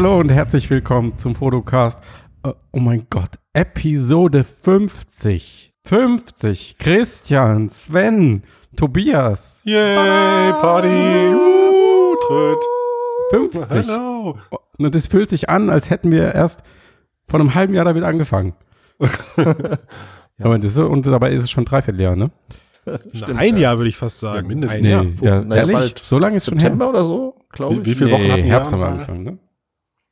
Hallo und herzlich willkommen zum Fotocast. Äh, oh mein Gott, Episode 50. 50. Christian, Sven, Tobias. Yay, Party. Uh, Tröd. 50. Hallo. Und es fühlt sich an, als hätten wir erst vor einem halben Jahr damit angefangen. Aber das ist, und dabei ist es schon dreiviertel Jahr, ne? Na, ein Jahr würde ich fast sagen. Ja, mindestens. Ein Nee, Jahr. ja, bald. So lange ist schon her. September oder so, glaube Wie, ich. wie viele Wochen Nee, hatten wir? Herbst am Anfang, ne?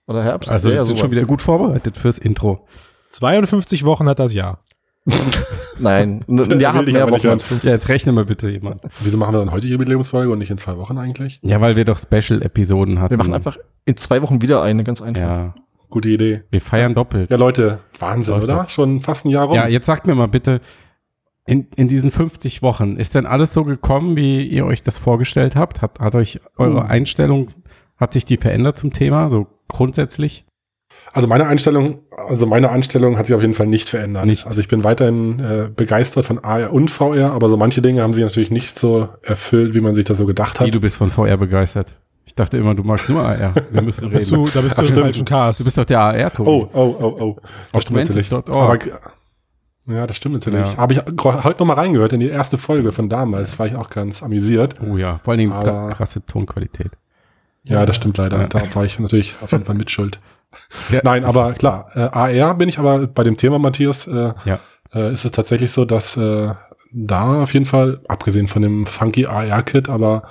Oder Herbst. Also wir ja, sind sowas. schon wieder gut vorbereitet fürs Intro. 52 Wochen hat das Jahr. Nein, ein ein Jahr hat ich mehr Wochen als. Ja, jetzt rechne mal bitte jemand. Wieso machen wir dann heute die Jubiläumsfolge und nicht in zwei Wochen eigentlich? Ja, weil wir doch Special-Episoden hatten. Wir machen einfach in zwei Wochen wieder eine, ganz einfach. Ja, Gute Idee. wir feiern doppelt. Ja, Leute, Wahnsinn, Läuft oder? doch. Schon fast ein Jahr rum. Ja, jetzt sagt mir mal bitte, in, in diesen 50 Wochen, ist denn alles so gekommen, wie ihr euch das vorgestellt habt? Hat, hat euch eure Uh. Einstellung, hat sich die verändert zum Thema, so grundsätzlich? Also meine Einstellung, also meine Einstellung hat sich auf jeden Fall nicht verändert. Nicht. Also ich bin weiterhin äh, begeistert von AR und VR, aber so manche Dinge haben sich natürlich nicht so erfüllt, wie man sich das so gedacht Wie, hat. du bist von VR begeistert. Ich dachte immer, du magst nur AR. Wir müssen Bist reden. du, da bist du im falschen Cast. Du bist doch der AR-Tobi. Oh, oh, oh, oh. Das stimmt natürlich. Aber, ja, das stimmt natürlich. Ja. Habe ich heute noch mal reingehört in die erste Folge von damals. War ich auch ganz amüsiert. Oh ja, vor allen Dingen krasse Tonqualität. Ja, das stimmt leider. Ja. Da war ich natürlich auf jeden Fall mitschuld. Ja, Nein, aber klar, äh, AR bin ich aber bei dem Thema, Matthias, äh, Ja. äh, ist es tatsächlich so, dass äh, da auf jeden Fall, abgesehen von dem funky AR-Kit, aber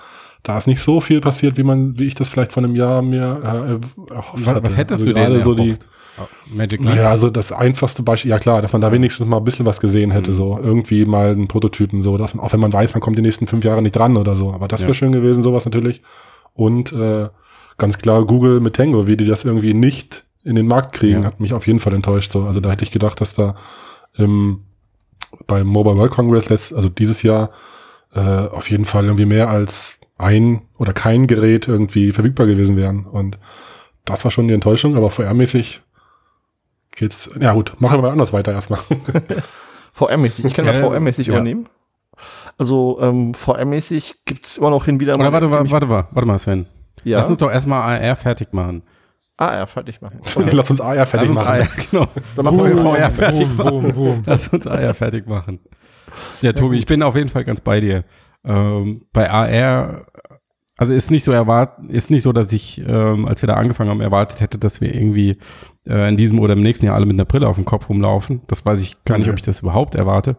da ist nicht so viel passiert, wie man, wie ich das vielleicht vor einem Jahr mir äh, erhofft Was, hatte. was hättest also du denn so die? Oh, Magic Leap? naja, also das einfachste Beispiel, ja klar, dass man da wenigstens mal ein bisschen was gesehen hätte, Mhm. so irgendwie mal einen Prototypen, so, dass man, auch wenn man weiß, man kommt die nächsten fünf Jahre nicht dran oder so, aber das Ja. wäre schön gewesen, sowas natürlich. Und äh, ganz klar Google mit Tango, wie die das irgendwie nicht in den Markt kriegen, Ja. hat mich auf jeden Fall enttäuscht. So, also da hätte ich gedacht, dass da ähm, beim Mobile World Congress, letzt, also dieses Jahr, äh, auf jeden Fall irgendwie mehr als ein oder kein Gerät irgendwie verfügbar gewesen wären. Und das war schon die Enttäuschung, aber VR-mäßig geht's. Ja gut, machen wir mal anders weiter erstmal. VR-mäßig. Ich kann mal Ja, VR-mäßig ja. übernehmen. Also ähm, VR-mäßig gibt's immer noch hin wieder Oder warte, warte, warte mal, warte mal, Sven. Ja. Lass uns doch erstmal AR fertig machen. Ja, fertig machen. Lass uns AR fertig uns machen. AR, genau. Dann machen wir Boom. VR. VR fertig boom, boom, boom. Lass uns AR fertig machen. Ja, Tobi, ich bin auf jeden Fall ganz bei dir. Ähm, bei AR, also ist nicht so erwartet, ist nicht so, dass ich, ähm, als wir da angefangen haben, erwartet hätte, dass wir irgendwie äh, in diesem oder im nächsten Jahr alle mit einer Brille auf dem Kopf rumlaufen. Das weiß ich gar nicht, Mhm. ob ich das überhaupt erwarte.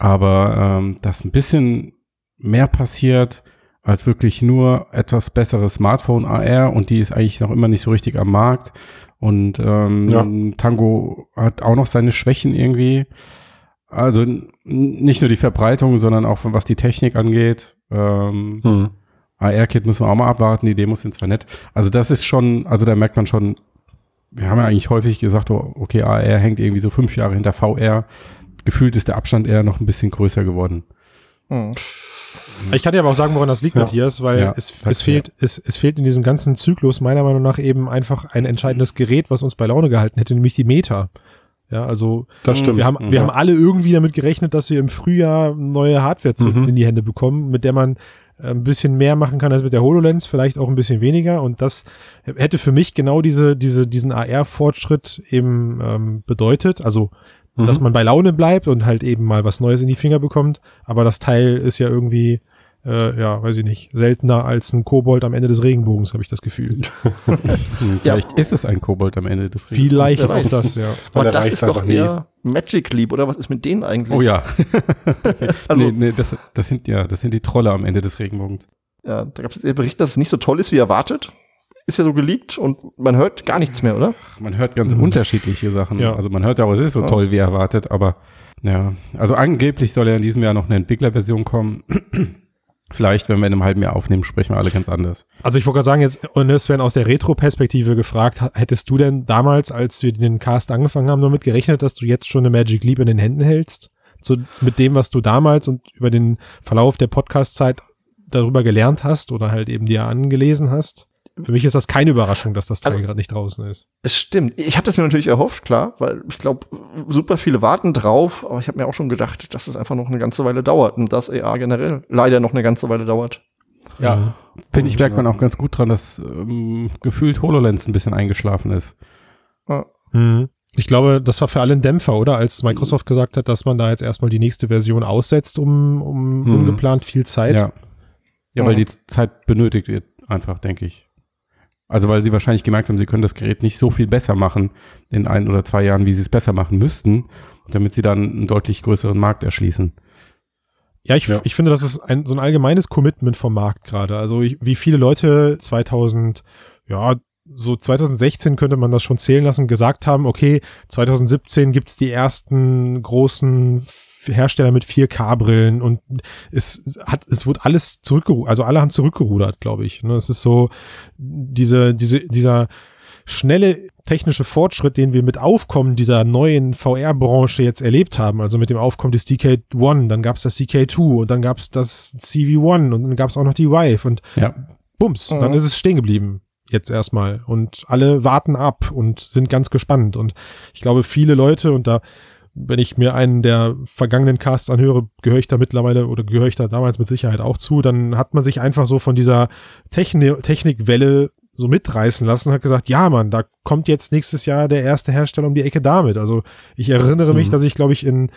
Aber ähm, dass ein bisschen mehr passiert als wirklich nur etwas besseres Smartphone AR und die ist eigentlich noch immer nicht so richtig am Markt. Und ähm, Ja. Tango hat auch noch seine Schwächen irgendwie. Also nicht nur die Verbreitung, sondern auch was die Technik angeht. Ähm, Hm. AR-Kit müssen wir auch mal abwarten, die Demos sind zwar nett. Also das ist schon, also da merkt man schon, wir haben ja eigentlich häufig gesagt, oh, okay, AR hängt irgendwie so fünf Jahre hinter VR. Gefühlt ist der Abstand eher noch ein bisschen größer geworden. Hm. Ich kann dir aber auch sagen, woran das liegt, Ja. Matthias, weil Ja, es, es, fehlt, es, es fehlt in diesem ganzen Zyklus meiner Meinung nach eben einfach ein entscheidendes Gerät, was uns bei Laune gehalten hätte, nämlich die Meta. Ja, also Das stimmt. wir haben, Mhm. wir haben alle irgendwie damit gerechnet, dass wir im Frühjahr neue Hardware zu, Mhm. in die Hände bekommen, mit der man äh, ein bisschen mehr machen kann als mit der HoloLens, vielleicht auch ein bisschen weniger. Und das hätte für mich genau diese, diese, diesen AR-Fortschritt eben ähm, bedeutet. Also, Mhm. dass man bei Laune bleibt und halt eben mal was Neues in die Finger bekommt. Aber das Teil ist ja irgendwie, äh, ja, weiß ich nicht, seltener als ein Kobold am Ende des Regenbogens, habe ich das Gefühl. Hm, Ja. Vielleicht ist es ein Kobold am Ende des Vielleicht Wer auch weiß. das, ja. Aber der das ist doch nie. eher Magic Leap, oder was ist mit denen eigentlich? Oh ja. Also, nee, nee, das, das sind ja, das sind die Trolle am Ende des Regenbogens. ja, da gab es den Bericht, dass es nicht so toll ist, wie erwartet. Ist ja so geleakt und man hört gar nichts mehr, oder? Man hört ganz Mhm. unterschiedliche Sachen. Ja. Also man hört ja auch, es ist so Ja. toll wie erwartet, aber ja. Also angeblich soll ja in diesem Jahr noch eine Entwicklerversion kommen. Vielleicht, wenn wir in einem halben Jahr aufnehmen, sprechen wir alle ganz anders. Also ich wollte gerade sagen, jetzt, und es werden aus der Retro-Perspektive gefragt, hättest du denn damals, als wir den Cast angefangen haben, damit gerechnet, dass du jetzt schon eine Magic Leap in den Händen hältst? So, mit dem, was du damals und über den Verlauf der Podcast-Zeit darüber gelernt hast oder halt eben dir angelesen hast? Für mich ist das keine Überraschung, dass das Teil Also- gerade nicht draußen ist. Es stimmt. Ich hatte es mir natürlich erhofft, klar, weil ich glaube, super viele warten drauf, aber ich habe mir auch schon gedacht, dass es einfach noch eine ganze Weile dauert und dass AR generell leider noch eine ganze Weile dauert. Ja, finde ich, merkt man ja. auch ganz gut dran, dass ähm, gefühlt HoloLens ein bisschen eingeschlafen ist. Mhm. Ich glaube, das war für alle ein Dämpfer, oder? Als Microsoft gesagt hat, dass man da jetzt erstmal die nächste Version aussetzt, um, um Mhm. ungeplant viel Zeit. Ja. Ja, weil die Zeit benötigt wird, einfach, denke ich. Also weil sie wahrscheinlich gemerkt haben, sie können das Gerät nicht so viel besser machen in ein oder zwei Jahren, wie sie es besser machen müssten, damit sie dann einen deutlich größeren Markt erschließen. Ja, ich, Ja. ich finde, das ist ein, so ein allgemeines Commitment vom Markt gerade. Also ich, wie viele Leute 2000, ja, so 2016 könnte man das schon zählen lassen, gesagt haben, okay, 2017 gibt's die ersten großen Hersteller mit 4K-Brillen und es hat, es wurde alles zurückgerudert, also alle haben zurückgerudert, glaube ich. Ne, Es ist so diese, diese, dieser schnelle technische Fortschritt, den wir mit Aufkommen dieser neuen VR-Branche jetzt erlebt haben, also mit dem Aufkommen des DK1, dann gab's das CK2 und dann gab's das CV1 und dann gab's auch noch die Vive und Ja. bums, Mhm. dann ist es stehen geblieben jetzt erstmal und alle warten ab und sind ganz gespannt und ich glaube viele Leute und da wenn ich mir einen der vergangenen Casts anhöre, gehöre ich da mittlerweile oder gehöre ich da damals mit Sicherheit auch zu, dann hat man sich einfach so von dieser Techni Technikwelle so mitreißen lassen und hat gesagt, ja Mann, da kommt jetzt nächstes Jahr der erste Hersteller um die Ecke damit. Also ich erinnere mich, Mhm. dass ich glaube ich in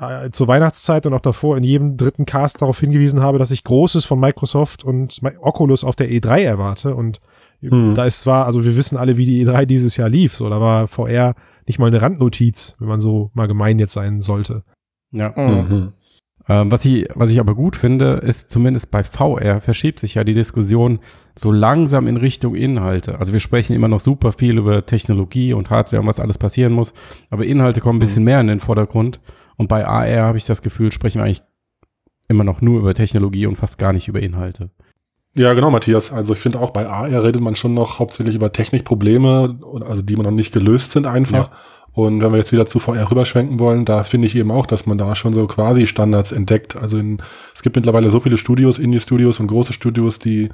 äh, zur Weihnachtszeit und auch davor in jedem dritten Cast darauf hingewiesen habe, dass ich Großes von Microsoft und Oculus auf der E3 erwarte und Mhm. da ist zwar, also wir wissen alle, wie die E3 dieses Jahr lief, so, da war VR nicht mal eine Randnotiz, wenn man so mal gemein jetzt sein sollte. Ja. Mhm. Mhm. Ähm, was, ich, was ich aber gut finde, ist zumindest bei VR verschiebt sich ja die Diskussion so langsam in Richtung Inhalte. Also wir sprechen immer noch super viel über Technologie und Hardware und was alles passieren muss, aber Inhalte kommen ein bisschen mehr in den Vordergrund. Und bei AR habe ich das Gefühl, sprechen wir eigentlich immer noch nur über Technologie und fast gar nicht über Inhalte. Ja, genau, Matthias. Also ich finde auch bei AR redet man schon noch hauptsächlich über Technikprobleme, also die man noch nicht gelöst sind einfach. Und wenn wir jetzt wieder zu VR rüberschwenken wollen, da finde ich eben auch, dass man da schon so quasi Standards entdeckt. Also in, es gibt mittlerweile so viele Studios, Indie-Studios und große Studios, die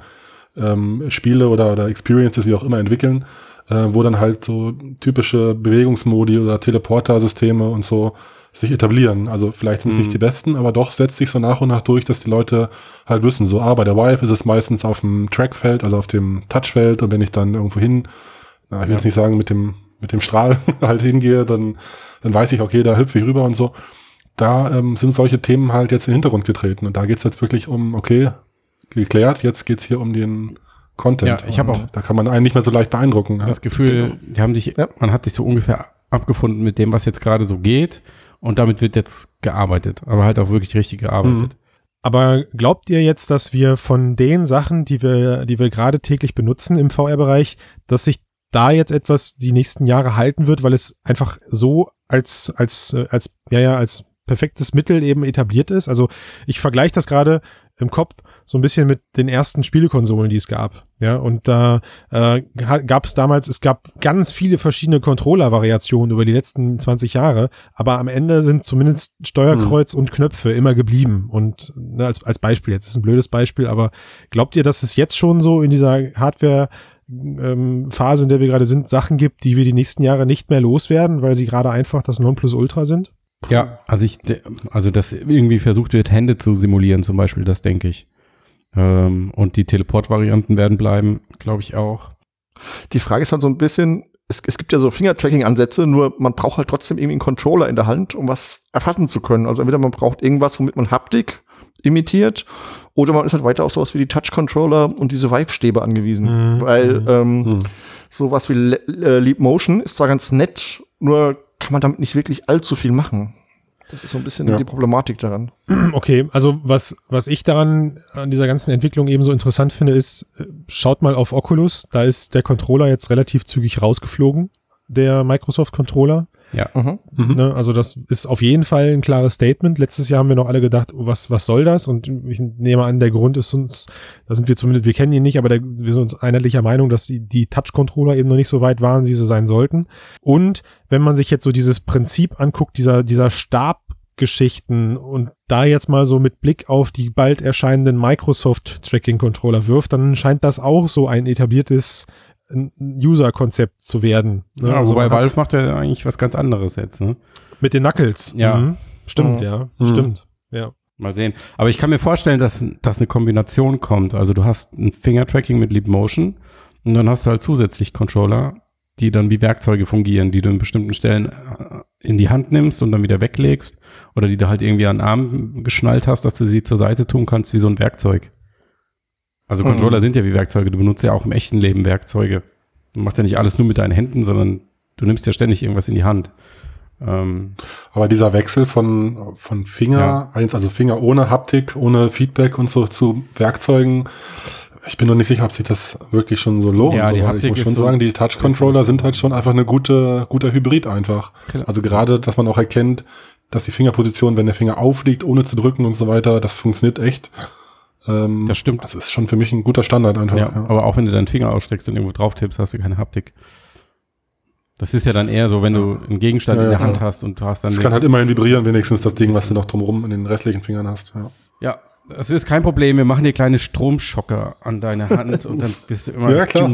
ähm, Spiele oder, oder Experiences, wie auch immer, entwickeln, äh, wo dann halt so typische Bewegungsmodi oder Teleporter-Systeme und so sich etablieren. Also vielleicht sind es Mhm. nicht die besten, aber doch setzt sich so nach und nach durch, dass die Leute halt wissen, so, ah, bei der Vive ist es meistens auf dem Trackfeld, also auf dem Touchfeld und wenn ich dann irgendwo hin, na, ich will Ja. jetzt nicht sagen, mit dem, mit dem Strahl halt hingehe, dann, dann weiß ich, okay, da hüpfe ich rüber und so. Da ähm, sind solche Themen halt jetzt in den Hintergrund getreten und da geht's jetzt wirklich um, okay, geklärt, jetzt geht's hier um den Content. Ja, ich hab Und auch- Da kann man einen nicht mehr so leicht beeindrucken. Ja. Das Gefühl, die haben sich, Ja. man hat sich so ungefähr abgefunden mit dem, was jetzt gerade so geht. Und damit wird jetzt gearbeitet, aber halt auch wirklich richtig gearbeitet. Aber glaubt ihr jetzt, dass wir von den Sachen, die wir, die wir gerade täglich benutzen im VR-Bereich, dass sich da jetzt etwas die nächsten Jahre halten wird, weil es einfach so als, als, äh, als, ja, ja, als perfektes Mittel eben etabliert ist? Also ich vergleiche das gerade im Kopf so ein bisschen mit den ersten Spielekonsolen, die es gab. Ja, und da äh, gab es damals, es gab ganz viele verschiedene Controller-Variationen über die letzten 20 Jahre, aber am Ende sind zumindest Steuerkreuz und Knöpfe immer geblieben. Und ne, als, als Beispiel, jetzt ist ein blödes Beispiel, aber glaubt ihr, dass es jetzt schon so in dieser Hardware ähm, Phase, in der wir gerade sind, Sachen gibt, die wir die nächsten Jahre nicht mehr loswerden, weil sie gerade einfach das Nonplusultra sind? Ja, also ich, also dass irgendwie versucht wird, Hände zu simulieren, zum Beispiel, das denke ich. Ähm, und die Teleport-Varianten werden bleiben, glaube ich auch. Die Frage ist halt so ein bisschen, es, es gibt ja so Finger-Tracking-Ansätze, nur man braucht halt trotzdem irgendwie einen Controller in der Hand, um was erfassen zu können. Also entweder man braucht irgendwas, womit man Haptik imitiert, oder man ist halt weiter auf sowas wie die Touch-Controller und diese Vive-Stäbe angewiesen. Mhm. Weil Mhm. ähm, Hm. sowas wie Le äh, Leap Motion ist zwar ganz nett, nur kann man damit nicht wirklich allzu viel machen. Das ist so ein bisschen Ja. die Problematik daran. Okay, also was, was ich daran an dieser ganzen Entwicklung eben so interessant finde, ist, äh, schaut mal auf Oculus, da ist der Controller jetzt relativ zügig rausgeflogen, der Microsoft Controller. Ja. Mhm. Mhm. Ne? Also das ist auf jeden Fall ein klares Statement. Letztes Jahr haben wir noch alle gedacht, oh, was, was soll das? Und ich nehme an, der Grund ist uns, da sind wir zumindest, wir kennen ihn nicht, aber der, wir sind uns einheitlicher Meinung, dass die, die Touch-Controller eben noch nicht so weit waren, wie sie sein sollten. Und wenn man sich jetzt so dieses Prinzip anguckt, dieser, dieser Stabgeschichten und da jetzt mal so mit Blick auf die bald erscheinenden Microsoft Tracking Controller wirft, dann scheint das auch so ein etabliertes äh, User-Konzept zu werden. ne? Ja, Also wobei Valve macht ja eigentlich was ganz anderes jetzt, ne? mit den Knuckles. Ja. Mhm. Stimmt, Mhm. ja. Mhm. Stimmt. Ja. Mal sehen. Aber ich kann mir vorstellen, dass, dass eine Kombination kommt. Also du hast ein Finger-Tracking mit Leap Motion und dann hast du halt zusätzlich Controller, die dann wie Werkzeuge fungieren, die du in bestimmten Stellen äh, in die Hand nimmst und dann wieder weglegst oder die du halt irgendwie an den Arm geschnallt hast, dass du sie zur Seite tun kannst wie so ein Werkzeug. Also Mhm. Controller sind ja wie Werkzeuge. Du benutzt ja auch im echten Leben Werkzeuge. Du machst ja nicht alles nur mit deinen Händen, sondern du nimmst ja ständig irgendwas in die Hand. Ähm, Aber dieser Wechsel von, von Finger, Ja. eins, also Finger ohne Haptik, ohne Feedback und so zu Werkzeugen, ich bin noch nicht sicher, ob sich das wirklich schon so lohnt. Ja, so, die Haptik ich muss schon so- sagen, die Touch-Controller sind halt schon einfach eine gute, guter Hybrid einfach. Klar. Also gerade, dass man auch erkennt, dass die Fingerposition, wenn der Finger aufliegt, ohne zu drücken und so weiter, das funktioniert echt. Ähm, Das stimmt. Das ist schon für mich ein guter Standard einfach. ja, aber auch wenn du deinen Finger ausstreckst und irgendwo drauf tippst, hast du keine Haptik. Das ist ja dann eher so, wenn du einen Gegenstand Ja, in der ja, Hand hast und du hast dann Es kann halt immerhin vibrieren, wenigstens das Ding, was du noch drumherum in den restlichen Fingern hast. Ja. Ja, das ist kein Problem. Wir machen dir kleine Stromschocker an deine Hand und dann bist du immer. Ja, klar.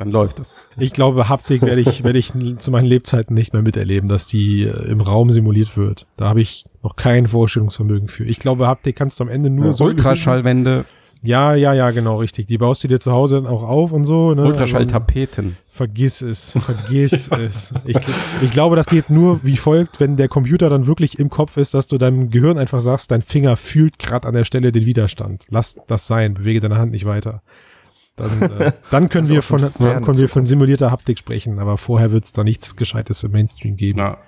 Dann läuft es. Ich glaube, Haptik werde ich, werde ich zu meinen Lebzeiten nicht mehr miterleben, dass die äh, im Raum simuliert wird. Da habe ich noch kein Vorstellungsvermögen für. Ich glaube, Haptik kannst du am Ende nur Ja, so. Ultraschallwände, Ja, ja, ja, genau, richtig. Die baust du dir zu Hause dann auch auf und so. Ne? Ultraschalltapeten. Vergiss es, vergiss es. Ich, ich glaube, das geht nur wie folgt, wenn der Computer dann wirklich im Kopf ist, dass du deinem Gehirn einfach sagst, dein Finger fühlt gerade an der Stelle den Widerstand. Lass das sein, bewege deine Hand nicht weiter. Dann, äh, dann können wir von, entfernt können wir von simulierter Haptik sprechen, aber vorher wird es da nichts Gescheites im Mainstream geben. Na,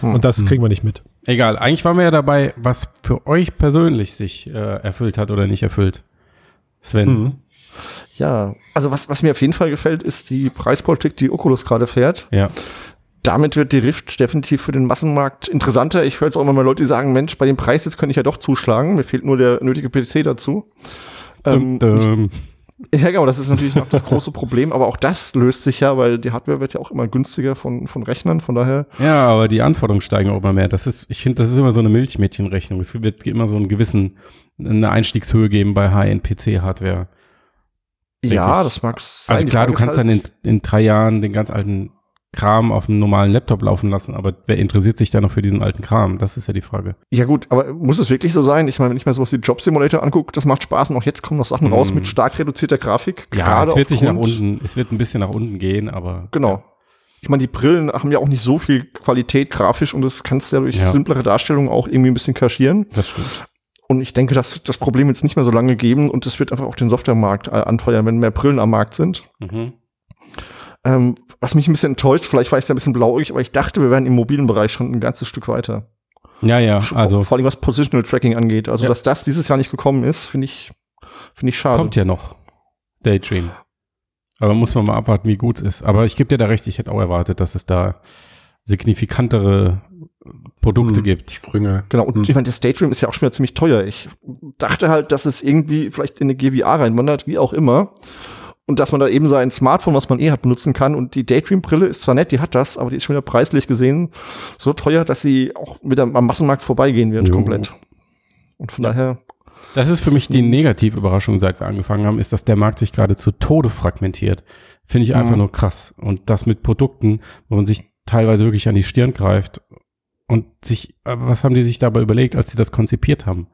Und das kriegen wir nicht mit. egal. Eigentlich waren wir ja dabei, was für euch persönlich sich äh, erfüllt hat oder nicht erfüllt. Sven. Mhm. Ja, also was, was mir auf jeden Fall gefällt, ist die Preispolitik, die Oculus gerade fährt. Ja. Damit wird die Rift definitiv für den Massenmarkt interessanter. Ich höre jetzt auch immer mal Leute, die sagen, Mensch, bei dem Preis jetzt könnte ich ja doch zuschlagen. Mir fehlt nur der nötige PC dazu. Ähm, Dum, dum. Ja, genau, das ist natürlich noch das große Problem, aber auch das löst sich ja, weil die Hardware wird ja auch immer günstiger von, von Rechnern, von daher. Ja, aber die Anforderungen steigen auch immer mehr. Das ist, ich finde, das ist immer so eine Milchmädchenrechnung. Es wird immer so einen gewissen, eine Einstiegshöhe geben bei High-End-PC-Hardware. Ja, ich. das mag sein. Also klar, du kannst dann halt- in, in drei Jahren den ganz alten Kram auf einem normalen Laptop laufen lassen, aber wer interessiert sich da noch für diesen alten Kram? Das ist ja die Frage. Ja gut, aber muss es wirklich so sein? Ich meine, wenn ich mir sowas wie Job Simulator angucke, das macht Spaß und auch jetzt kommen noch Sachen raus Mhm. mit stark reduzierter Grafik. Ja, es wird sich nach unten, es wird ein bisschen nach unten gehen, aber Genau. Ich meine, die Brillen haben ja auch nicht so viel Qualität grafisch und das kannst du ja durch Ja. simplere Darstellungen auch irgendwie ein bisschen kaschieren. das stimmt. Und ich denke, dass das Problem jetzt nicht mehr so lange geben und es wird einfach auch den Softwaremarkt äh, anfeuern, wenn mehr Brillen am Markt sind. Mhm. Ähm, was mich ein bisschen enttäuscht, vielleicht war ich da ein bisschen blauäugig, aber ich dachte, wir wären im mobilen Bereich schon ein ganzes Stück weiter. Ja, ja, Vor- also vor allem was Positional Tracking angeht. Also, Ja. dass das dieses Jahr nicht gekommen ist, finde ich, finde ich schade. kommt ja noch. Daydream. Aber muss man mal abwarten, wie gut es ist. Aber ich gebe dir da recht, ich hätte auch erwartet, dass es da signifikantere Produkte Hm. gibt. Sprünge. Genau, und Hm. ich meine, das Daydream ist ja auch schon wieder ziemlich teuer. Ich dachte halt, dass es irgendwie vielleicht in eine GVR reinwandert, wie auch immer. Und dass man da eben sein Smartphone, was man eh hat, benutzen kann. Und die Daydream-Brille ist zwar nett, die hat das, aber die ist schon wieder preislich gesehen so teuer, dass sie auch wieder am Massenmarkt vorbeigehen wird, Jo. komplett. Und von daher, Das ist für mich die Negativüberraschung, seit wir angefangen haben, ist, dass der Markt sich gerade zu Tode fragmentiert. Finde ich einfach Mhm. nur krass. Und das mit Produkten, wo man sich teilweise wirklich an die Stirn greift und sich, äh, was haben die sich dabei überlegt, als sie das konzipiert haben?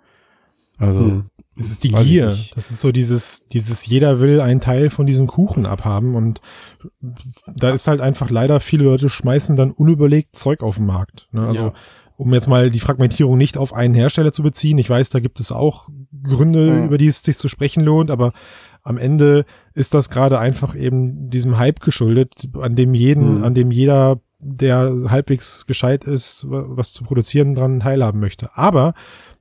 Also, Hm. Das ist die Weiß Gier. Das ist so dieses, dieses jeder will einen Teil von diesem Kuchen abhaben und da ist halt einfach leider viele Leute schmeißen dann unüberlegt Zeug auf den Markt. Ne? Also Ja. um jetzt mal die Fragmentierung nicht auf einen Hersteller zu beziehen. Ich weiß, da gibt es auch Gründe, Mhm. über die es sich zu sprechen lohnt, aber am Ende ist das gerade einfach eben diesem Hype geschuldet, an dem jeden, Mhm. an dem jeder, der halbwegs gescheit ist, wa- was zu produzieren, dran teilhaben möchte. Aber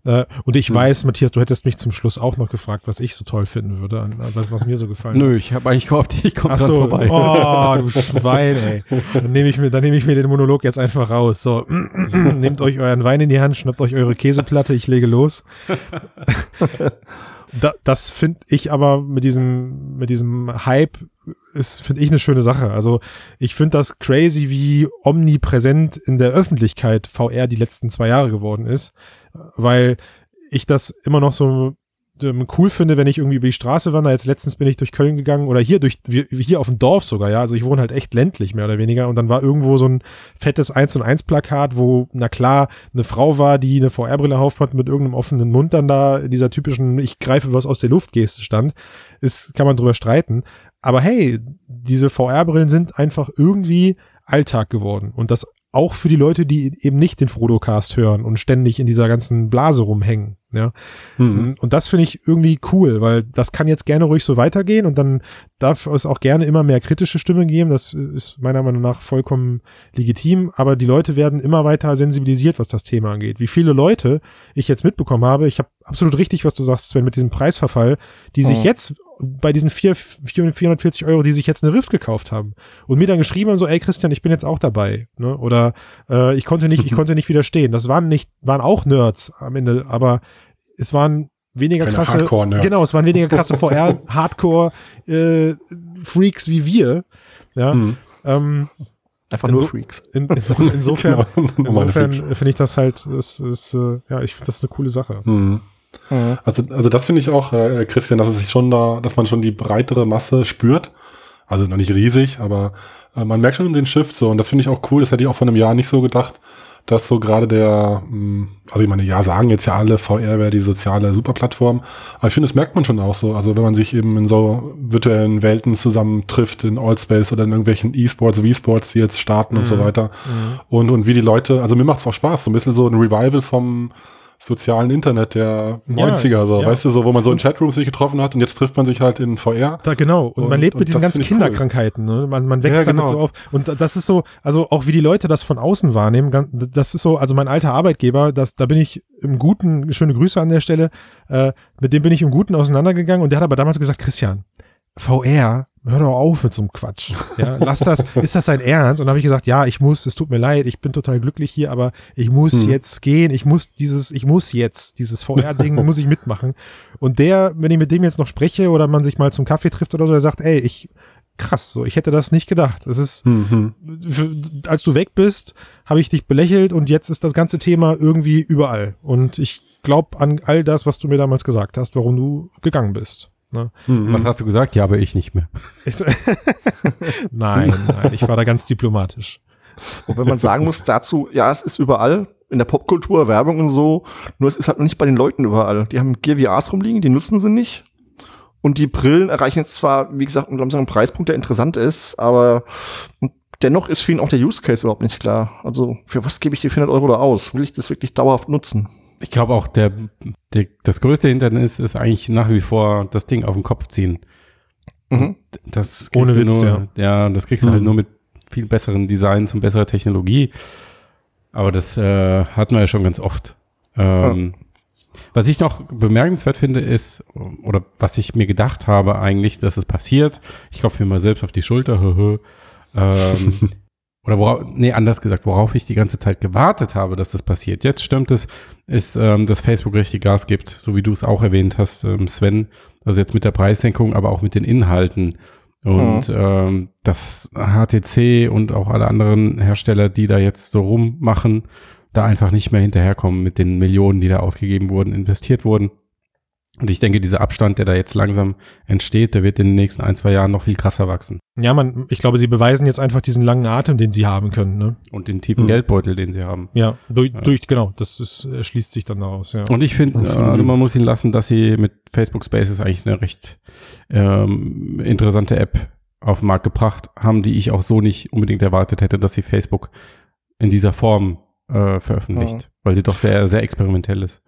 äh, und ich Mhm. weiß, Matthias, du hättest mich zum Schluss auch noch gefragt, was ich so toll finden würde, an, das, was mir so gefallen nö, ich habe eigentlich gehofft, ich komme so, vorbei. oh, du Schwein, ey. Dann nehme ich mir, dann nehme ich mir den Monolog jetzt einfach raus. So, nehmt euch euren Wein in die Hand, schnappt euch eure Käseplatte, ich lege los. da, das finde ich aber mit diesem, mit diesem Hype ist, finde ich eine schöne Sache. Also ich finde das crazy, wie omnipräsent in der Öffentlichkeit VR die letzten zwei Jahre geworden ist, weil ich das immer noch so ähm, cool finde, wenn ich irgendwie über die Straße wandere. Jetzt letztens bin ich durch Köln gegangen oder hier durch, hier auf dem Dorf sogar, ja. Also ich wohne halt echt ländlich, mehr oder weniger. Und dann war irgendwo so ein fettes 1 und 1 Plakat, wo, na klar, eine Frau war, die eine VR-Brille aufhat mit irgendeinem offenen Mund dann da dieser typischen Ich greife was aus der Luft Geste stand. Ist, kann man drüber streiten. Aber hey, diese VR-Brillen sind einfach irgendwie Alltag geworden. Und das auch für die Leute, die eben nicht den Frodo-Cast hören und ständig in dieser ganzen Blase rumhängen. Ja. Mhm. Und das finde ich irgendwie cool, weil das kann jetzt gerne ruhig so weitergehen und dann darf es auch gerne immer mehr kritische Stimmen geben. Das ist meiner Meinung nach vollkommen legitim, aber die Leute werden immer weiter sensibilisiert, was das Thema angeht. Wie viele Leute ich jetzt mitbekommen habe, ich habe absolut richtig, was du sagst, Sven, mit diesem Preisverfall, die sich Mhm. jetzt bei diesen vier, 440 Euro, die sich jetzt eine Rift gekauft haben und mir dann geschrieben haben, so, ey Christian, ich bin jetzt auch dabei, ne? Oder äh, ich konnte nicht, ich konnte nicht widerstehen. Das waren nicht, waren auch Nerds am Ende, aber es waren weniger Keine krasse, genau, es waren weniger krasse VR Hardcore äh, Freaks wie wir, ja. Mhm. Ähm, Einfach nur Freaks. in, inso, insofern, Genau. Insofern finde ich das halt, es ist, äh, ja, ich finde das eine coole Sache. Mhm. Mhm. Also, also das finde ich auch, äh, Christian, dass es sich schon da, dass man schon die breitere Masse spürt. Also noch nicht riesig, aber äh, man merkt schon den Shift so und das finde ich auch cool. Das hätte ich auch vor einem Jahr nicht so gedacht, dass so gerade der, mh, also ich meine, ja, sagen jetzt ja alle, VR wäre die soziale Superplattform, aber ich finde, das merkt man schon auch so. Also wenn man sich eben in so virtuellen Welten zusammentrifft, in Allspace oder in irgendwelchen E-Sports, V-Sports, die jetzt starten und so Mhm. weiter. Und, und wie die Leute, also mir macht es auch Spaß, so ein bisschen so ein Revival vom sozialen Internet der Ja, 90er, so, ja. weißt du, so, wo man so in Chatrooms sich getroffen hat und jetzt trifft man sich halt in VR. Da, genau. Und, Und- man lebt und mit diesen ganzen ich cool. Kinderkrankheiten. Ne? Man, man wächst Ja, damit genau. so auf. Und das ist so, also auch wie die Leute das von außen wahrnehmen, das ist so, also mein alter Arbeitgeber, das, da bin ich im Guten, schöne Grüße an der Stelle, äh, mit dem bin ich im Guten auseinandergegangen und der hat aber damals gesagt, Christian, VR, hör doch auf mit so einem Quatsch. Ja, lass das, ist das dein Ernst? Und dann habe ich gesagt, ja, ich muss, es tut mir leid, ich bin total glücklich hier, aber ich muss Hm. jetzt gehen, ich muss dieses, ich muss jetzt, dieses VR-Ding muss ich mitmachen. Und der, wenn ich mit dem jetzt noch spreche oder man sich mal zum Kaffee trifft oder so, der sagt, ey, ich, krass, so, ich hätte das nicht gedacht. Es ist, Mhm. als du weg bist, habe ich dich belächelt und jetzt ist das ganze Thema irgendwie überall. Und ich glaube an all das, was du mir damals gesagt hast, warum du gegangen bist. Ne? Mhm. Was hast du gesagt? Ja, aber ich nicht mehr. Ich so, nein, nein, ich war da ganz diplomatisch. Und wenn man sagen muss dazu, ja, es ist überall in der Popkultur, Werbung und so, nur es ist halt noch nicht bei den Leuten überall. Die haben Gear VRs rumliegen, die nutzen sie nicht. Und die Brillen erreichen jetzt zwar, wie gesagt, unter einem Preispunkt, der interessant ist, aber dennoch ist für ihn auch der Use Case überhaupt nicht klar. Also, für was gebe ich die 400 Euro da aus? Will ich das wirklich dauerhaft nutzen? Ich glaube auch, der, der, das größte Hindernis ist eigentlich nach wie vor das Ding auf den Kopf ziehen. Mhm. Das kriegst Ohne du Witz, nur, ja. das kriegst du halt Mhm. nur mit viel besseren Designs und besserer Technologie. Aber das äh, hatten wir ja schon ganz oft. Ähm, Was ich noch bemerkenswert finde, ist, oder was ich mir gedacht habe eigentlich, dass es passiert, ich klopfe mir mal selbst auf die Schulter, ähm, oder worauf, nee, anders gesagt, worauf ich die ganze Zeit gewartet habe, dass das passiert. Jetzt stimmt es, ist, ähm, dass Facebook richtig Gas gibt, so wie du es auch erwähnt hast, ähm, Sven. Also jetzt mit der Preissenkung, aber auch mit den Inhalten. Und ähm, das HTC und auch alle anderen Hersteller, die da jetzt so rummachen, da einfach nicht mehr hinterherkommen mit den Millionen, die da ausgegeben wurden, investiert wurden. Und ich denke, dieser Abstand, der da jetzt langsam entsteht, der wird in den nächsten ein, zwei Jahren noch viel krasser wachsen. Ja, man, ich glaube, sie beweisen jetzt einfach diesen langen Atem, den sie haben können. Ne? Und den tiefen Hm. Geldbeutel, den sie haben. Ja, durch, Ja. durch genau, das ist, erschließt sich dann daraus. Ja. Und ich finde, Absolut. also man muss ihnen lassen, dass sie mit Facebook Spaces eigentlich eine recht ähm, interessante App auf den Markt gebracht haben, die ich auch so nicht unbedingt erwartet hätte, dass sie Facebook in dieser Form äh, veröffentlicht, weil sie doch sehr, sehr experimentell ist.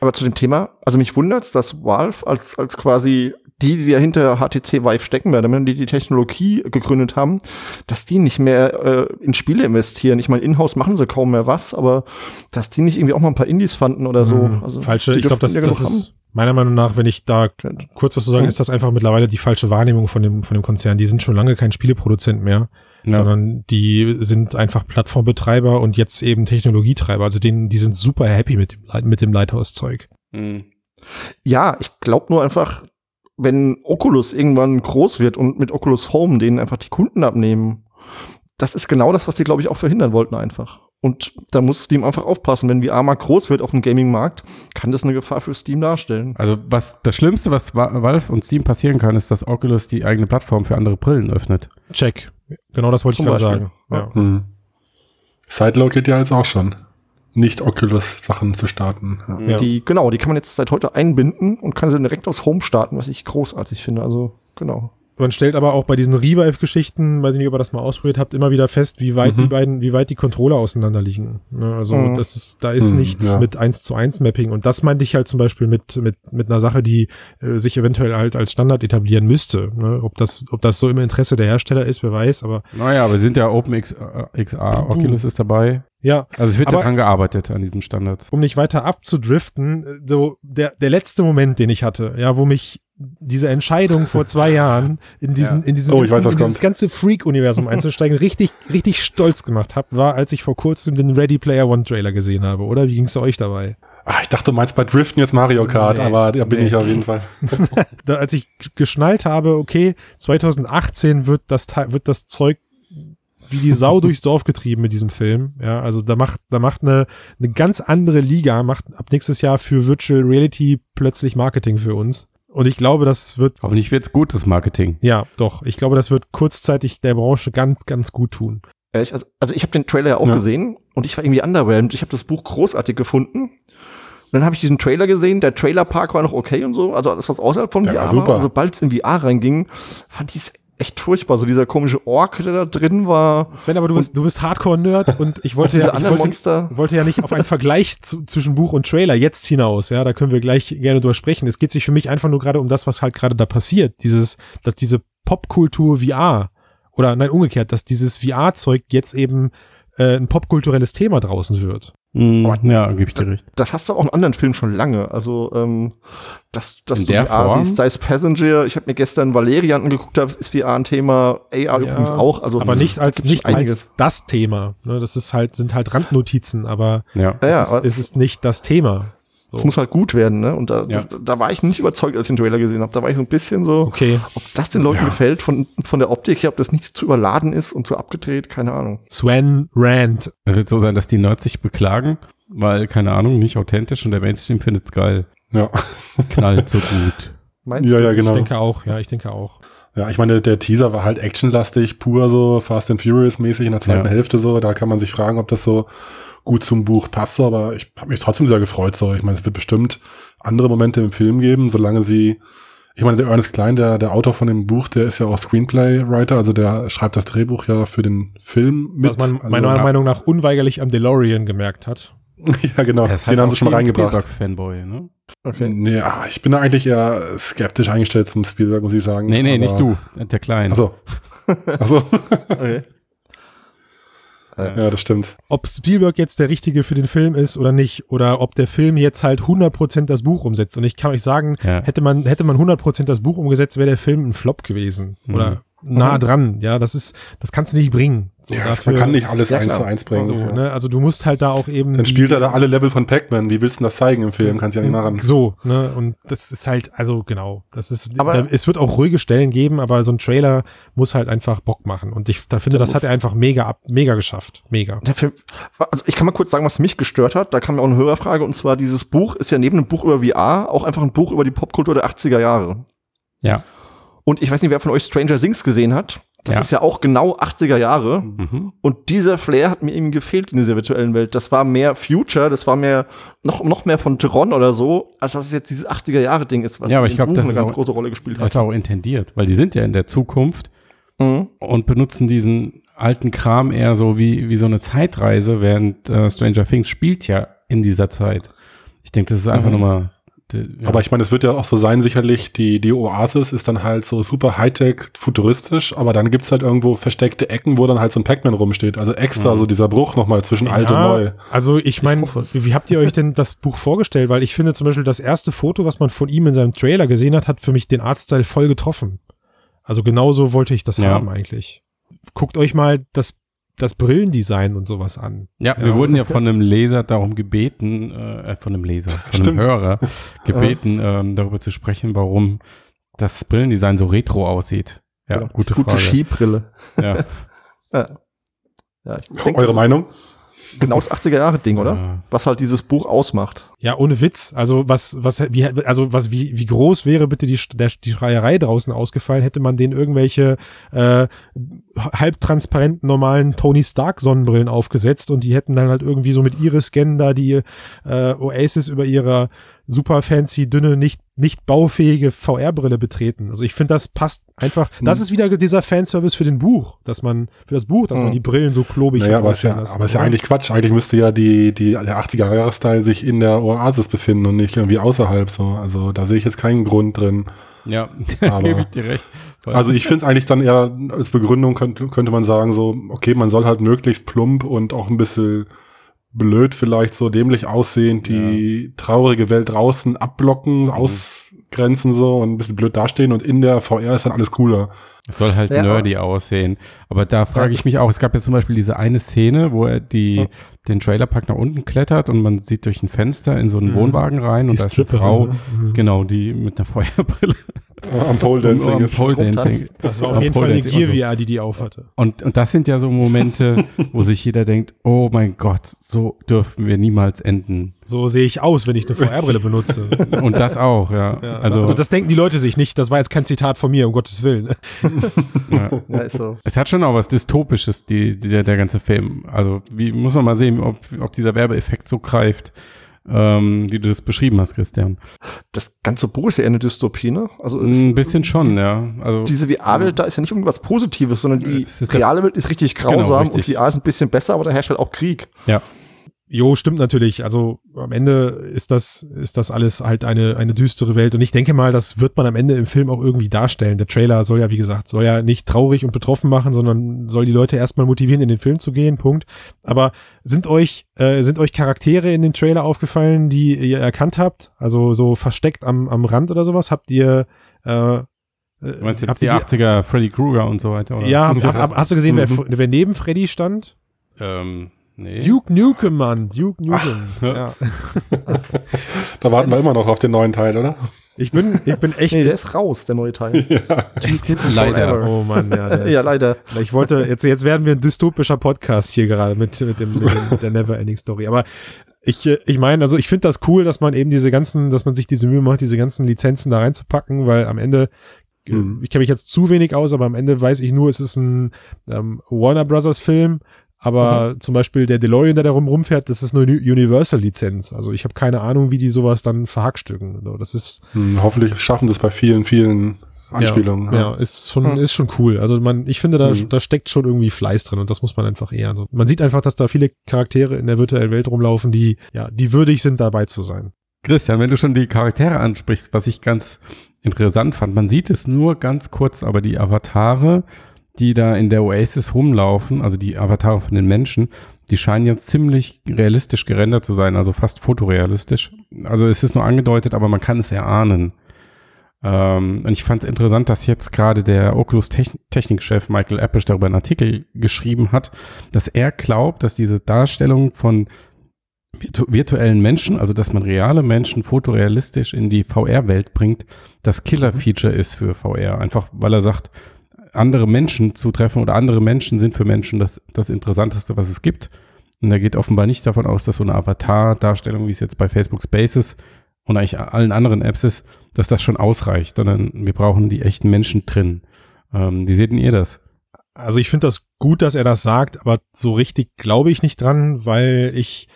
Aber zu dem Thema, also mich wundert's, dass Valve als, als quasi die, die ja hinter HTC Vive stecken, weniger, die die Technologie gegründet haben, dass die nicht mehr äh, in Spiele investieren. Ich meine, in-house machen sie kaum mehr was, aber dass die nicht irgendwie auch mal ein paar Indies fanden oder so. Mhm. Also, Falsche, ich glaube, das, das ist meiner Meinung nach, wenn ich da kurz was zu sagen, Mhm. ist das einfach mittlerweile die falsche Wahrnehmung von dem, von dem Konzern. Die sind schon lange kein Spieleproduzent mehr, Ja. sondern die sind einfach Plattformbetreiber und jetzt eben Technologietreiber. Also denen, die sind super happy mit dem, mit dem Lighthouse-Zeug. Mhm. Ja, ich glaube nur einfach, wenn Oculus irgendwann groß wird und mit Oculus Home denen einfach die Kunden abnehmen, das ist genau das, was die, glaube ich, auch verhindern wollten einfach. Und da muss Steam einfach aufpassen. Wenn VR mal groß wird auf dem Gaming-Markt, kann das eine Gefahr für Steam darstellen. Also was das Schlimmste, was Va- Valve und Steam passieren kann, ist, dass Oculus die eigene Plattform für andere Brillen öffnet. Check. Genau das wollte ich Zum gerade Beispiel. sagen. Ja. Hm. Sideload geht ja jetzt auch schon. Nicht Oculus-Sachen zu starten. Ja. Die, genau, die kann man jetzt seit heute einbinden und kann sie dann direkt aus Home starten, was ich großartig finde. Also, genau. Man stellt aber auch bei diesen Revive-Geschichten, weiß ich nicht, ob ihr das mal ausprobiert habt, immer wieder fest, wie weit Mhm. die beiden, wie weit die Controller auseinander liegen. Ne, Also Mhm. das ist, da ist Mhm, nichts ja. mit 1 zu 1 Mapping. Und das meinte ich halt zum Beispiel mit, mit, mit einer Sache, die äh, sich eventuell halt als Standard etablieren müsste. Ne? Ob das, ob das so im Interesse der Hersteller ist, wer weiß, aber Naja, aber wir sind ja OpenXR, Oculus ist dabei. Ja, Also es wird Aber- daran gearbeitet, an diesen Standards. um nicht weiter abzudriften, so der, der letzte Moment, den ich hatte, ja, wo mich diese Entscheidung vor zwei Jahren in diesen, Ja. in diesen Oh, ich weiß, was in dieses ganze Freak-Universum einzusteigen, richtig, richtig stolz gemacht habe, war, als ich vor kurzem den Ready Player One Trailer gesehen habe, oder? Wie ging's euch dabei? Ah, ich dachte, du meinst bei Driften jetzt Mario Kart, Nee, aber da bin nee. ich auf jeden Fall. Da, als ich geschnallt habe, okay, 2018 wird das, Teil- wird das Zeug wie die Sau durchs Dorf getrieben mit diesem Film. Ja, also da macht, da macht eine, eine ganz andere Liga, macht ab nächstes Jahr für Virtual Reality plötzlich Marketing für uns. Und ich glaube, das wird Hoffentlich wird's gutes Marketing. Ja, doch. Ich glaube, das wird kurzzeitig der Branche ganz, ganz gut tun. Ehrlich, also, also ich habe den Trailer ja auch Ja. gesehen und ich war irgendwie underwhelmed. Ich habe das Buch großartig gefunden. Und dann habe ich diesen Trailer gesehen. Der Trailerpark war noch okay und so. Also alles, was außerhalb von Ja, VR super. war. Sobald es in VR reinging, fand ich es echt furchtbar. So dieser komische Ork, der da drin war. Sven, aber du bist, du bist Hardcore-Nerd und ich wollte ja, ich wollte, wollte ja nicht auf einen Vergleich zu, zwischen Buch und Trailer jetzt hinaus. Ja, da können wir gleich gerne drüber sprechen. Es geht sich für mich einfach nur gerade um das, was halt gerade da passiert. Dieses, dass diese Popkultur VR oder nein, umgekehrt, dass dieses VR-Zeug jetzt eben äh, ein popkulturelles Thema draußen wird. Mhm. Ja, gebe ich dir recht. Das hast du auch in anderen Filmen schon lange. Also, ähm, dass, dass In du der VR Form? siehst, sei es Passenger. Ich habe mir gestern Valerian angeguckt, ist VR ein Thema. AR übrigens auch. Also, aber nicht als nicht als das Thema. Ne, das ist halt sind halt Randnotizen, aber Ja. Ja, ja, es, ist, aber- es ist nicht das Thema. So. Es muss halt gut werden, ne? Und da, Ja. das, da war ich nicht überzeugt, als ich den Trailer gesehen habe. Da war ich so ein bisschen so, Okay, ob das den Leuten gefällt von, von der Optik her, ob das nicht zu überladen ist und zu abgedreht, keine Ahnung. Sven Rand. Es wird so sein, dass die Nerds sich beklagen, weil, keine Ahnung, nicht authentisch und der Mainstream findet's geil. Ja. Knallt so gut. Meinst Ja, du? ja, genau. Ich denke auch, ja, ich denke auch. Ja, ich meine, der Teaser war halt actionlastig, pur so Fast and Furious mäßig in der zweiten Ja. Hälfte so. Da kann man sich fragen, ob das so gut zum Buch passt, so, aber ich habe mich trotzdem sehr gefreut. So, ich meine, es wird bestimmt andere Momente im Film geben, solange sie. Ich meine, der Ernest Klein, der, der Autor von dem Buch, der ist ja auch Screenplay-Writer, also der schreibt das Drehbuch ja für den Film mit. Was man also, meiner ja, Meinung nach unweigerlich am DeLorean gemerkt hat. Ja, genau. Den haben sie schon mal reingebracht. Spielberg-Fanboy, ne? Okay. Nee, ah, ich bin da eigentlich eher skeptisch eingestellt zum Spielberg, muss ich sagen. Nee, nee, aber- nicht du, der Kleine. Achso. Achso. okay. Ja, das stimmt. Ob Spielberg jetzt der Richtige für den Film ist oder nicht, oder ob der Film jetzt halt 100% das Buch umsetzt. Und ich kann euch sagen, Ja. hätte man, hätte man 100% das Buch umgesetzt, wäre der Film ein Flop gewesen. Mhm. Oder nah dran. Ja, das ist, das kannst du nicht bringen. So, ja, man dafür- kann nicht alles Ja, eins zu eins bringen. So, ja. ne? Also du musst halt da auch eben. Dann spielt er da alle Level von Pac-Man. Wie willst du denn das zeigen im Film? Kannst du ja nicht machen. So, ne? Und das ist halt, also genau, das ist, Aber- da, es wird auch ruhige Stellen geben, aber so ein Trailer muss halt einfach Bock machen. Und ich da finde, das hat er einfach mega ab, mega geschafft. Mega. Der Film, also ich kann mal kurz sagen, was mich gestört hat. Da kam mir auch eine Hörerfrage und zwar dieses Buch ist ja neben einem Buch über VR auch einfach ein Buch über die Popkultur der 80er Jahre. Ja. Und ich weiß nicht, wer von euch Stranger Things gesehen hat. Das Ja. ist ja auch genau 80er Jahre. Mhm. Und dieser Flair hat mir eben gefehlt in dieser virtuellen Welt. Das war mehr Future, das war mehr, noch, noch mehr von Tron oder so, als dass es jetzt dieses 80er Jahre Ding ist, was Ja, aber ich glaub, das eine ganz auch- große Rolle gespielt Das ist hat. auch intendiert, weil die sind ja in der Zukunft Mhm. und benutzen diesen alten Kram eher so wie, wie so eine Zeitreise, während äh, Stranger Things spielt ja in dieser Zeit. Ich denke, das ist einfach Mhm. nochmal. D- Ja. Aber ich meine, es wird ja auch so sein, sicherlich, die, die Oasis ist dann halt so super Hightech, futuristisch, aber dann gibt's halt irgendwo versteckte Ecken, wo dann halt so ein Pac-Man rumsteht. Also extra Mhm. so dieser Bruch nochmal zwischen alt und neu. Also ich meine, wie habt ihr euch denn das Buch vorgestellt? Weil ich finde zum Beispiel das erste Foto, was man von ihm in seinem Trailer gesehen hat, hat für mich den Artstyle voll getroffen. Also genauso wollte ich das Ja. haben eigentlich. Guckt euch mal das, das Brillendesign und sowas an. Ja, wir wurden ja von einem Leser darum gebeten, äh, von einem Leser, von Stimmt. einem Hörer gebeten, ähm, darüber zu sprechen, warum das Brillendesign so retro aussieht. Ja, gute, Gute Frage. Skibrille. Ja. Ja. Ja, ich denk, das Eure Meinung? genau das 80er-Jahre-Ding, oder? Ja. Was halt dieses Buch ausmacht. Ja, ohne Witz. Also was, was, wie, also was, wie, wie groß wäre bitte die, der, die Schreierei draußen ausgefallen, hätte man denen irgendwelche äh, halbtransparenten normalen Tony Stark Sonnenbrillen aufgesetzt und die hätten dann halt irgendwie so mit Iris-Scan da die äh, Oasis über ihrer super fancy, dünne, nicht, nicht baufähige VR-Brille betreten. Also ich finde, das passt einfach. Das ist wieder dieser Fanservice für den Buch, dass man, für das Buch, dass man Hm. die Brillen so klobig Naja, hat aber ist ja, lassen, aber ist ja eigentlich Quatsch. Eigentlich müsste ja die, die, der 80er-Jahre-Style sich in der Oasis befinden und nicht irgendwie außerhalb so. Also da sehe ich jetzt keinen Grund drin. Ja, Aber- gebe ich dir recht. Also ich finde es eigentlich dann eher als Begründung könnte, könnte man sagen so, okay, man soll halt möglichst plump und auch ein bisschen blöd vielleicht so dämlich aussehen, die traurige Welt draußen abblocken, ausgrenzen so und ein bisschen blöd dastehen und in der VR ist dann alles cooler. Es soll halt Ja. nerdy aussehen. Aber da frage ich mich auch, es gab ja zum Beispiel diese eine Szene, wo er die, Ja. den Trailerpark nach unten klettert und man sieht durch ein Fenster in so einen Mhm. Wohnwagen rein die und da ist eine Frau, ne? Mhm. genau, die mit einer Feuerbrille Am Pole Dancing am ist. Pole Dancing. Das war auf jeden Fall eine Dancing und so. Gear VR, die die aufhatte. Und, und das sind ja so Momente, wo sich jeder denkt, oh mein Gott, so dürfen wir niemals enden. So sehe ich aus, wenn ich eine VR-Brille benutze. Und das auch, ja. Ja, also, also, das denken die Leute sich nicht. Das war jetzt kein Zitat von mir, um Gottes Willen. ja. Ja, ist so. Es hat schon auch was Dystopisches, die, die, der, der ganze Film. Also, wie muss man mal sehen, ob, ob dieser Werbeeffekt so greift, ähm, wie du das beschrieben hast, Christian. Das ganze Buch ist ja eher eine Dystopie, ne? Also Ein bisschen schon, ja. Also, diese VR-Welt da ist ja nicht irgendwas Positives, sondern die reale Welt ist richtig Genau, grausam richtig. und VR ist ein bisschen besser, aber da herrscht halt auch Krieg. Jo, stimmt natürlich. Also am Ende ist das, ist das alles halt eine, eine düstere Welt. Und ich denke mal, das wird man am Ende im Film auch irgendwie darstellen. Der Trailer soll ja, wie gesagt, soll ja nicht traurig und betroffen machen, sondern soll die Leute erstmal motivieren, in den Film zu gehen. Punkt. Aber sind euch, äh, sind euch Charaktere in dem Trailer aufgefallen, die ihr erkannt habt? Also so versteckt am, am Rand oder sowas? Habt ihr, äh, du meinst habt jetzt die ihr 80er Freddy Krueger und so weiter, oder? Ja, hab, hab, hast du gesehen, wer, Mhm. wer neben Freddy stand? Ähm, nee. Duke Nukem, Mann. Duke Nukem. ja. Da warten wir immer noch auf den neuen Teil, oder? Ich bin, ich bin echt. Nee, der ist raus, der neue Teil. Leider. Forever. Oh Mann, ja. Der ist, Ja, leider. Ich wollte, jetzt, jetzt werden wir ein dystopischer Podcast hier gerade mit, mit, dem, mit dem, der Neverending Story. Aber ich, ich meine, also ich finde das cool, dass man eben diese ganzen, dass man sich diese Mühe macht, diese ganzen Lizenzen da reinzupacken, weil am Ende, äh, Mhm. ich kenne mich jetzt zu wenig aus, aber am Ende weiß ich nur, es ist ein ähm, Warner Brothers Film. Aber zum Beispiel der DeLorean, der da rum rumfährt, das ist eine Uni- Universal-Lizenz. Also ich habe keine Ahnung, wie die sowas dann verhackstücken. Das ist, Hm, hoffentlich schaffen sie es bei vielen, vielen Anspielungen. Ja, ist schon, Hm. ist schon cool. Also man, ich finde, da, Mhm. da steckt schon irgendwie Fleiß drin und das muss man einfach eher. Also man sieht einfach, dass da viele Charaktere in der virtuellen Welt rumlaufen, die, ja, die würdig sind, dabei zu sein. Christian, wenn du schon die Charaktere ansprichst, was ich ganz interessant fand, man sieht es nur ganz kurz, aber die Avatare, die da in der Oasis rumlaufen, also die Avatare von den Menschen, die scheinen jetzt ziemlich realistisch gerendert zu sein, also fast fotorealistisch. Also es ist nur angedeutet, aber man kann es erahnen. Ähm, und ich fand es interessant, dass jetzt gerade der Oculus Techn Technikchef Michael Appisch darüber einen Artikel geschrieben hat, dass er glaubt, dass diese Darstellung von virtu virtuellen Menschen, also dass man reale Menschen fotorealistisch in die VR-Welt bringt, das Killer-Feature ist für VR. Einfach weil er sagt, andere Menschen zu treffen oder andere Menschen sind für Menschen das, das Interessanteste, was es gibt. Und er geht offenbar nicht davon aus, dass so eine Avatar-Darstellung, wie es jetzt bei Facebook Spaces und eigentlich allen anderen Apps ist, dass das schon ausreicht, sondern wir brauchen die echten Menschen drin. Ähm, wie seht denn ihr das? Also ich finde das gut, dass er das sagt, aber so richtig glaube ich nicht dran, weil ich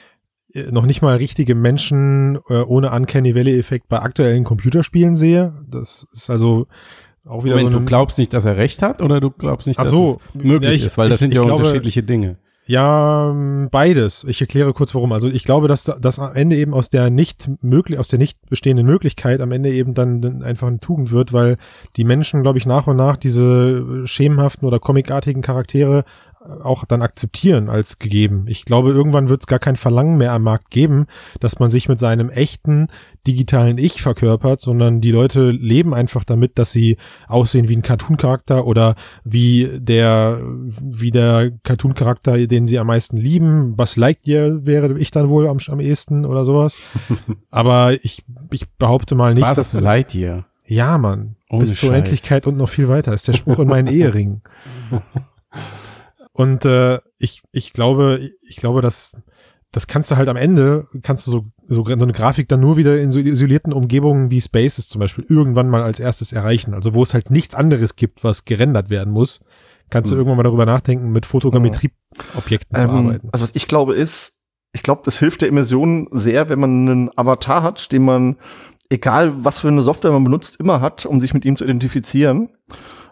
äh, noch nicht mal richtige Menschen äh, ohne Uncanny Valley-Effekt bei aktuellen Computerspielen sehe. Das ist also auch wieder Moment, so du glaubst nicht, dass er recht hat oder du glaubst nicht, dass so, es möglich ja, ich- ist? Weil das ich- sind ja glaube- unterschiedliche Dinge. Ja, beides. Ich erkläre kurz warum. Also ich glaube, dass da- dass am Ende eben aus der nicht möglich, aus der nicht bestehenden Möglichkeit am Ende eben dann, einfach eine Tugend wird, weil die Menschen, glaube ich, nach und nach diese schemenhaften oder comicartigen Charaktere auch dann akzeptieren als gegeben. Ich glaube, irgendwann wird es gar kein Verlangen mehr am Markt geben, dass man sich mit seinem echten digitalen Ich verkörpert, sondern die Leute leben einfach damit, dass sie aussehen wie ein Cartoon-Charakter oder wie der, wie der Cartoon-Charakter, den sie am meisten lieben. Was Lightyear wäre ich dann wohl am, am ehesten oder sowas. Aber ich, ich behaupte mal nicht, Was dass, Lightyear? ja, Mann, Ohne bis zur Scheiß. Endlichkeit und noch viel weiter ist der Spruch in meinen Eheringen. Und äh, ich, ich glaube, ich glaube, dass das kannst du halt am Ende, kannst du so, so, so eine Grafik dann nur wieder in so isolierten Umgebungen wie Spaces zum Beispiel irgendwann mal als erstes erreichen. Also wo es halt nichts anderes gibt, was gerendert werden muss, kannst du Hm. irgendwann mal darüber nachdenken, mit Fotogrammetrie-Objekten zu Ähm, arbeiten. also was ich glaube ist, ich glaube, es hilft der Immersion sehr, wenn man einen Avatar hat, den man, egal was für eine Software man benutzt, immer hat, um sich mit ihm zu identifizieren.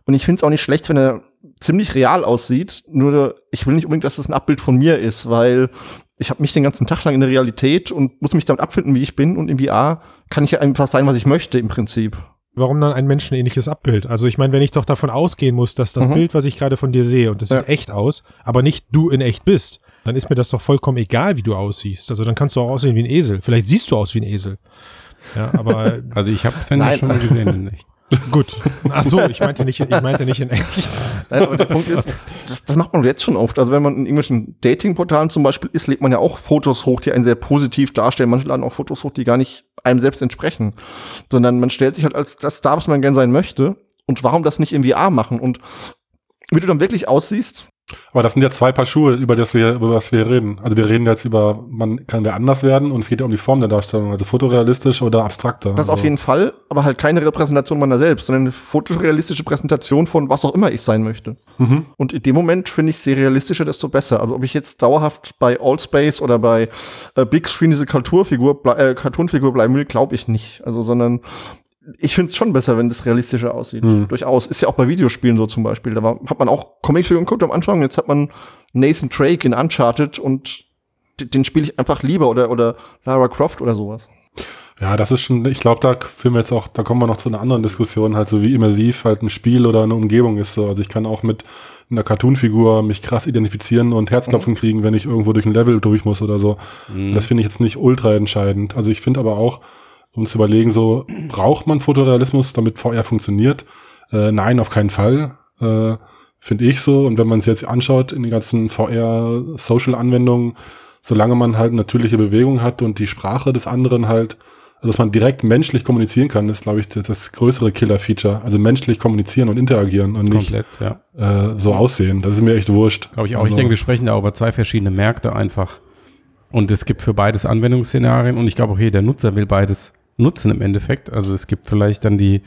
Und ich finde es auch nicht schlecht, wenn er ziemlich real aussieht. Nur ich will nicht unbedingt, dass das ein Abbild von mir ist, weil ich habe mich den ganzen Tag lang in der Realität und muss mich damit abfinden, wie ich bin. Und in VR kann ich ja einfach sein, was ich möchte im Prinzip. Warum dann ein menschenähnliches Abbild? Also ich meine, wenn ich doch davon ausgehen muss, dass das Mhm. Bild, was ich gerade von dir sehe, und das Ja. sieht echt aus, aber nicht du in echt bist, dann ist mir das doch vollkommen egal, wie du aussiehst. Also dann kannst du auch aussehen wie ein Esel. Vielleicht siehst du aus wie ein Esel. Ja, aber Also ich habe Sven ja schon mal gesehen in echt. gut. Ach so, ich meinte nicht, ich meinte nicht in echt. Nein, aber der Punkt ist, das, das macht man jetzt schon oft. Also wenn man in irgendwelchen Datingportalen zum Beispiel ist, legt man ja auch Fotos hoch, die einen sehr positiv darstellen. Manche laden auch Fotos hoch, die gar nicht einem selbst entsprechen. Sondern man stellt sich halt als das dar, was man gern sein möchte. Und warum das nicht im VR machen? Und wie du dann wirklich aussiehst, Aber das sind ja zwei Paar Schuhe, über das wir, über was wir reden. Also wir reden jetzt über, man kann wer anders werden und es geht ja um die Form der Darstellung, also fotorealistisch oder abstrakter. das also, auf jeden Fall, aber halt keine Repräsentation meiner selbst, sondern eine fotorealistische Präsentation von was auch immer ich sein möchte. Mhm. Und in dem Moment finde ich, je realistischer, desto besser. Also ob ich jetzt dauerhaft bei Allspace oder bei äh, Big Screen diese Kulturfigur, äh, Cartoonfigur bleiben will, glaube ich nicht. Also, sondern ich finde es schon besser, wenn das realistischer aussieht. Hm. Durchaus. Ist ja auch bei Videospielen so zum Beispiel. Da war, hat man auch Comicfiguren geguckt am Anfang. Jetzt hat man Nathan Drake in Uncharted und d- den spiele ich einfach lieber oder, oder Lara Croft oder sowas. Ja, das ist schon, ich glaube, da wir jetzt auch, da kommen wir noch zu einer anderen Diskussion, halt so wie immersiv halt ein Spiel oder eine Umgebung ist. So. Also ich kann auch mit einer Cartoon-Figur mich krass identifizieren und Herzklopfen kriegen, wenn ich irgendwo durch ein Level durch muss oder so. Mhm. Das finde ich jetzt nicht ultra entscheidend. Also ich finde aber auch, um zu überlegen, so braucht man Fotorealismus, damit VR funktioniert? Äh, nein, auf keinen Fall. Äh, finde ich so. Und wenn man es jetzt anschaut in den ganzen VR-Social-Anwendungen, solange man halt natürliche Bewegung hat und die Sprache des anderen halt, also dass man direkt menschlich kommunizieren kann, ist, glaube ich, das, das größere Killer-Feature. Also menschlich kommunizieren und interagieren und nicht Komplett, ja. äh, so aussehen. Das ist mir echt wurscht. Glaube ich auch. Also, ich denke, wir sprechen da über zwei verschiedene Märkte einfach. Und es gibt für beides Anwendungsszenarien und ich glaube auch jeder Nutzer will beides nutzen im Endeffekt. Also es gibt vielleicht dann die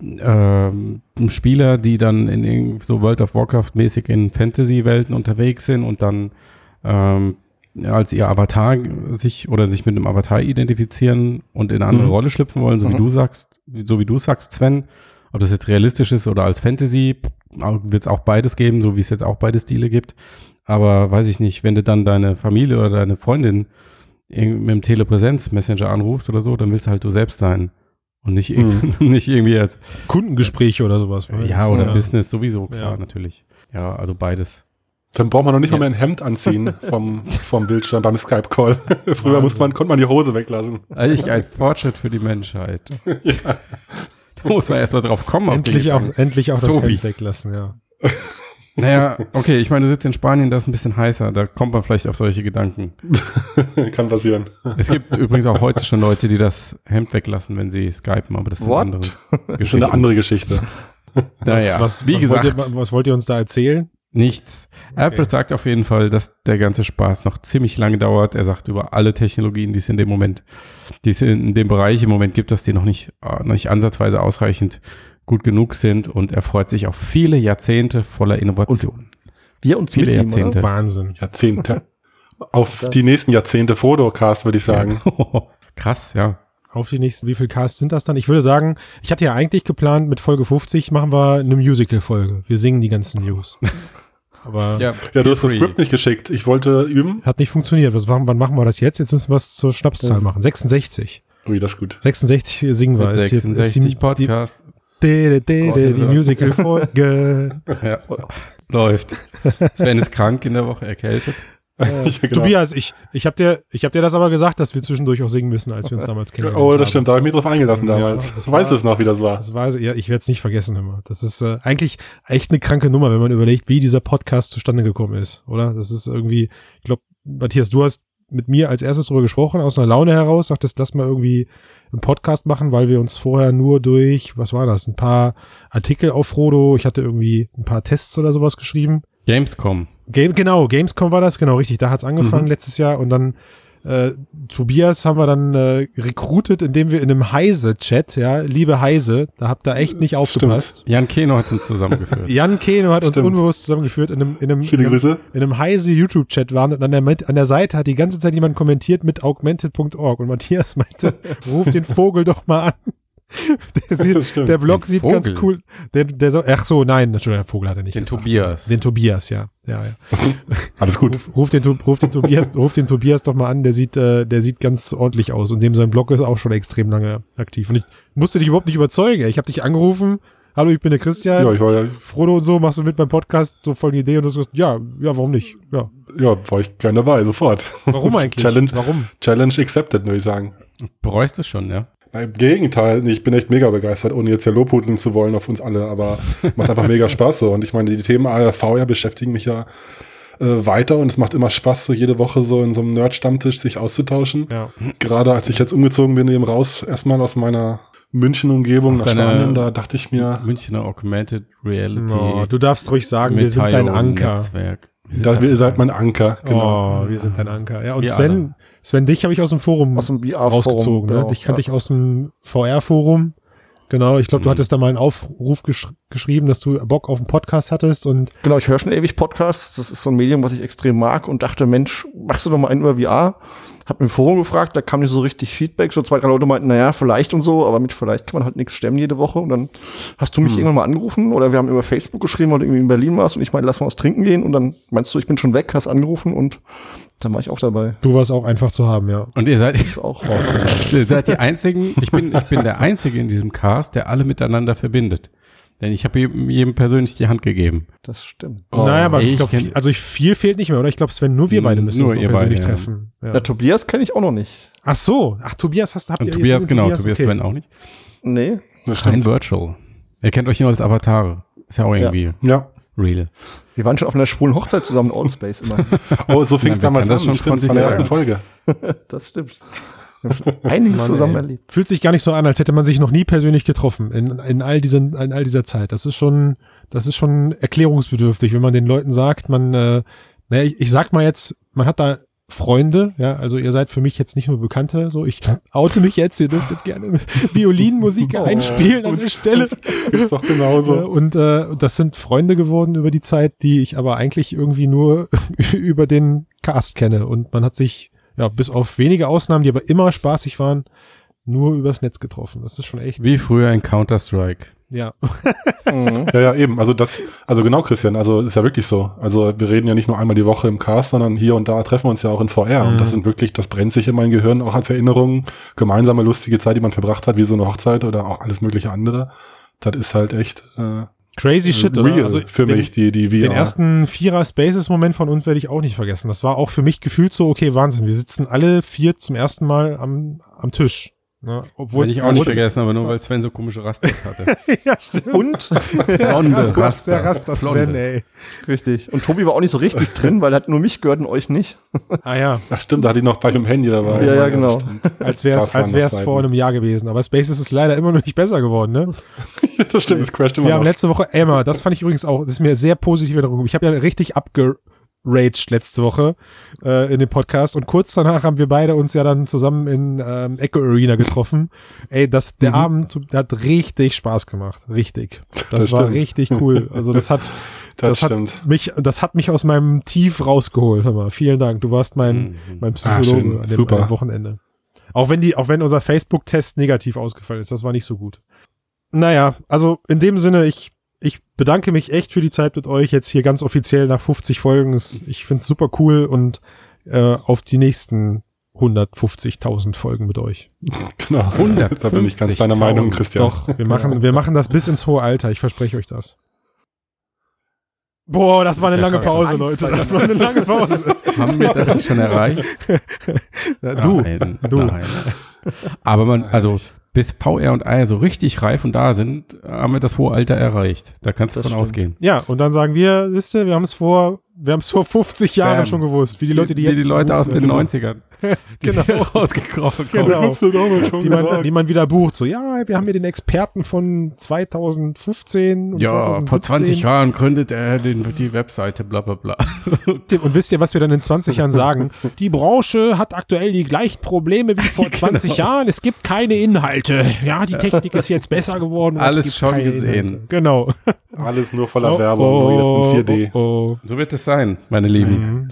ähm, Spieler, die dann in so World of Warcraft mäßig in Fantasy-Welten unterwegs sind und dann ähm, als ihr Avatar sich oder sich mit einem Avatar identifizieren und in eine andere Mhm. Rolle schlüpfen wollen, so wie Mhm. du sagst, so wie du sagst, Sven. Ob das jetzt realistisch ist oder als Fantasy, wird es auch beides geben, so wie es jetzt auch beide Stile gibt. Aber weiß ich nicht, wenn du dann deine Familie oder deine Freundin mit dem Telepräsenz-Messenger anrufst oder so, dann willst du halt du selbst sein. Und nicht, irg- nicht irgendwie als, Kundengespräche oder sowas. ja, oder Business sowieso, klar, Ja. natürlich. Ja, also beides. Dann braucht man noch nicht Ja. mal mehr ein Hemd anziehen vom, vom Bildschirm beim Skype-Call. Früher Wahnsinn. musste man, konnte man die Hose weglassen. Eigentlich ein Fortschritt für die Menschheit. Da muss man erstmal drauf kommen. Endlich auch, endlich auch das Tobi. Hemd weglassen, ja. Naja, okay, ich meine, du sitzt in Spanien, da ist ein bisschen heißer, da kommt man vielleicht auf solche Gedanken. Kann passieren. Es gibt übrigens auch heute schon Leute, die das Hemd weglassen, wenn sie skypen, aber das sind What? andere Das ist eine Geschichten. andere Geschichte. Naja, was, wie was gesagt, Wollt ihr, was wollt ihr uns da erzählen? nichts. Apple sagt auf jeden Fall, dass der ganze Spaß noch ziemlich lange dauert. Er sagt über alle Technologien, die es in dem Moment, die es in dem Bereich im Moment gibt, dass die noch nicht, äh, noch nicht ansatzweise ausreichend gut genug sind und er freut sich auf viele Jahrzehnte voller Innovation. Wir uns Viele mit ihm, Jahrzehnte. oder? Wahnsinn. Jahrzehnte. Auf die nächsten Jahrzehnte Fotocast, würde ich sagen. Krass, ja. Auf die nächsten, wie viele Casts sind das dann? Ich würde sagen, ich hatte ja eigentlich geplant, mit Folge 50 machen wir eine Musical-Folge. Wir singen die ganzen News. Aber Ja, du hast das Script nicht geschickt. Ich wollte üben. hat nicht funktioniert. Was, wann machen wir das jetzt? Jetzt müssen wir es zur Schnapszahl Das- machen. 66. Ui, das ist gut. 66 singen wir. Mit Ist hier- 66 ist die, Podcast. Die, die, die, die, die Musical-Folge. Ja, läuft. Sven ist krank in der Woche, erkältet. Ja, genau. Tobias, ich, ich habe dir, ich hab dir das aber gesagt, dass wir zwischendurch auch singen müssen, als wir uns damals kennengelernt Oh, haben. das stimmt. Da habe ich mich drauf eingelassen Ja, damals. das du weißt es noch, wie das war. Das war, ja, ich werde es nicht vergessen immer. Das ist äh, eigentlich echt eine kranke Nummer, wenn man überlegt, wie dieser Podcast zustande gekommen ist, oder? Das ist irgendwie, ich glaube, Matthias, du hast mit mir als erstes darüber gesprochen, aus einer Laune heraus, sagtest, lass mal irgendwie einen Podcast machen, weil wir uns vorher nur durch, was war das, ein paar Artikel auf Frodo, ich hatte irgendwie ein paar Tests oder sowas geschrieben, Gamescom. Game, genau, Gamescom war das, genau, richtig. Da hat's angefangen Mhm. letztes Jahr und dann äh, Tobias haben wir dann äh, recruited, indem wir in einem Heise-Chat, ja, liebe Heise, da habt ihr echt nicht aufgepasst. Jan Keno hat uns zusammengeführt. Jan Keno hat uns Stimmt. unbewusst zusammengeführt in einem, in einem, in einem, Grüße. in einem Heise YouTube-Chat waren und an der, an der Seite hat die ganze Zeit jemand kommentiert mit augmented.org und Matthias meinte, ruf den Vogel doch mal an. Der, sieht, der Blog Den sieht ganz Vogel? cool. Der, der so, ach so, nein, Entschuldigung, der Vogel hat er nicht Den gesagt. Tobias. Den Tobias, ja. Ja, ja. Alles gut. Ruf, ruf, den, ruf, den Tobias, ruf den Tobias doch mal an, der sieht, äh, der sieht ganz ordentlich aus und dem sein Blog ist auch schon extrem lange aktiv. Und ich musste dich überhaupt nicht überzeugen. Ich habe dich angerufen, hallo, ich bin der Christian, Ja, ich war ja, Frodo und so, machst du mit beim Podcast, so folgende Idee und du hast gesagt, ja, ja, warum nicht? Ja. ja, war ich gern dabei, sofort. Warum eigentlich? Challenge, Warum? Challenge accepted, würde ich sagen. Bereust du schon, ja? Na, Im Gegenteil, ich bin echt mega begeistert, ohne jetzt ja lobhudeln zu wollen auf uns alle, aber macht einfach mega Spaß so. Und ich meine, die Themen ARV ja beschäftigen mich ja äh, weiter und es macht immer Spaß, so jede Woche so in so einem Nerd-Stammtisch sich auszutauschen. Ja. Gerade als ich jetzt umgezogen bin, eben raus, erstmal aus meiner München-Umgebung nach Spanien, da dachte ich mir, Münchner Augmented Reality. Oh, du darfst ruhig sagen, wir sind dein Anker. Netzwerk. Wir sind da, dein ihr seid Anker. mein Anker. Genau. Oh, wir sind dein Anker. Ja, und Wir Sven, alle. Sven, dich habe ich aus dem Forum Aus dem VR-Forum. rausgezogen. Ne? genau, Ich kannte ja. dich aus dem VR-Forum. Genau, ich glaube, du Mhm. hattest da mal einen Aufruf gesch geschrieben, dass du Bock auf einen Podcast hattest und Genau, ich höre schon ewig Podcasts. Das ist so ein Medium, was ich extrem mag und dachte, Mensch, machst du doch mal einen über VR? Hab mir im Forum gefragt, da kam nicht so richtig Feedback. So zwei, drei Leute meinten, naja, vielleicht und so, aber mit vielleicht kann man halt nichts stemmen jede Woche. Und dann hast du mich irgendwann mal angerufen oder wir haben über Facebook geschrieben, weil du irgendwie in Berlin warst und ich meinte, lass mal was trinken gehen. Und dann meinst du, ich bin schon weg, hast angerufen und dann war ich auch dabei. du warst auch einfach zu haben, ja. Und ihr seid, Ich auch raus. ihr seid die einzigen, ich bin, ich bin der Einzige in diesem Cast, der alle miteinander verbindet. Denn ich habe jedem, jedem persönlich die Hand gegeben. Das stimmt. Oh, naja, aber ich ich glaube, also ich, viel fehlt nicht mehr, oder? Ich glaube, Sven, nur wir beide müssen Nur uns noch ihr persönlich beide, ja. treffen. Ja. Der Tobias kenne ich auch noch nicht. Ach so, ach Tobias, hast, habt Und ihr Tobias, genau, Tobias okay. Sven auch nicht. Nee. Das Rein stimmt. Virtual. Ihr kennt euch nur als Avatare. Ist ja auch irgendwie Ja. Real. Wir waren schon auf einer schwulen Hochzeit zusammen in Allspace immer. Oh, so fing es damals an. schon Stimmt, von der ersten. Folge. Das stimmt. Wir haben schon einiges Mann, zusammen ey. erlebt. Fühlt sich gar nicht so an, als hätte man sich noch nie persönlich getroffen in, in all diesen, in all dieser Zeit. Das ist schon, das ist schon erklärungsbedürftig, wenn man den Leuten sagt, man, äh, naja, ich, ich sag mal jetzt, man hat da Freunde, ja, also ihr seid für mich jetzt nicht nur Bekannte, so ich oute mich jetzt, ihr dürft jetzt gerne Violinmusik Oh. einspielen an der Stelle. Ist doch Äh, genauso. Und äh, das sind Freunde geworden über die Zeit, die ich aber eigentlich irgendwie nur über den Cast kenne. Und man hat sich, ja, bis auf wenige Ausnahmen, die aber immer spaßig waren, nur übers Netz getroffen. Das ist schon echt, Wie früher in Counter-Strike. Ja. Mhm. Ja, ja, eben. Also das, also genau, Christian. Also ist ja wirklich so. Also wir reden ja nicht nur einmal die Woche im Cast, sondern hier und da treffen wir uns ja auch in VR. Und Mhm. das sind wirklich, das brennt sich in mein Gehirn auch als Erinnerung. Gemeinsame lustige Zeit, die man verbracht hat, wie so eine Hochzeit oder auch alles mögliche andere. Das ist halt echt äh, Crazy shit, real oder? Also für den, mich, die, die VR. Den ersten Vierer Spaces-Moment von uns werde ich auch nicht vergessen. Das war auch für mich gefühlt so, okay, Wahnsinn. Wir sitzen alle vier zum ersten Mal am, am Tisch. Ne? Obwohl ich auch nicht vergessen, aber nur weil Sven so komische Rastas hatte. ja, stimmt. Und, Blonde Raster, Raster. der Raster Sven, Blonde. ey. richtig. Und Tobi war auch nicht so richtig drin, weil er hat nur mich gehört und euch nicht. Ah ja, Ach stimmt, da hatte ich noch bei dem Handy dabei. Ja, ja, genau. stimmt. als wäre es als wär's vor einem Jahr gewesen. Aber Spaces ist leider immer noch nicht besser geworden, ne? das stimmt, es crasht immer Wir haben noch. letzte Woche Emma, das fand ich übrigens auch, das ist mir sehr positiv in Erinnerung. Ich habe ja richtig abgeraged letzte Woche äh, in dem Podcast und kurz danach haben wir beide uns ja dann zusammen in ähm, Echo Arena getroffen. Ey, das, der Mhm. Abend der hat richtig Spaß gemacht. Richtig. Das, Das war stimmt. richtig cool. Also das hat, das, das hat mich, das hat mich aus meinem Tief rausgeholt. Hör mal, vielen Dank. Du warst mein, Mhm. mein Ah, Psychologe schön. an, dem, Super. Wochenende. Auch wenn die, auch wenn unser Facebook-Test negativ ausgefallen ist, das war nicht so gut. Naja, also in dem Sinne, ich, ich bedanke mich echt für die Zeit mit euch jetzt hier ganz offiziell nach 50 Folgen. Ich find's super cool und äh, auf die nächsten 150.000 Folgen mit euch. Genau. Da bin ich ganz deiner 150.000. Meinung, Christian. Doch, wir machen, wir machen das bis ins hohe Alter. Ich verspreche euch das. Boah, das war eine Das lange war Pause, Leute. Das war eine lange Pause. Haben wir das nicht schon erreicht? Du, Nein, du. Nein. Aber man, also bis VR und AR so richtig reif und da sind, haben wir das hohe Alter erreicht. Da kannst du Das von stimmt. ausgehen. Ja, und dann sagen wir, wisst ihr, wir haben es vor wir haben es vor 50 Jahren Bam. schon gewusst, wie die Leute, die wie jetzt die Leute aus den Genau. 90ern, die Genau. rausgekrochen. Genau. die man, die man wieder bucht. So, ja, wir haben hier den Experten von 2015 und Ja, 2017. vor 20 Jahren gründet er den, die Webseite, bla bla bla. Und wisst ihr, was wir dann in 20 Jahren sagen? Die Branche hat aktuell die gleichen Probleme wie vor 20 Jahren. Es gibt keine Inhalte. Ja, die Technik ist jetzt besser geworden. Alles gibt schon keine gesehen. Inhalte. Genau. Alles nur voller Werbung, nur jetzt in 4D. Oh, oh. So wird es sein, meine Lieben. Mhm.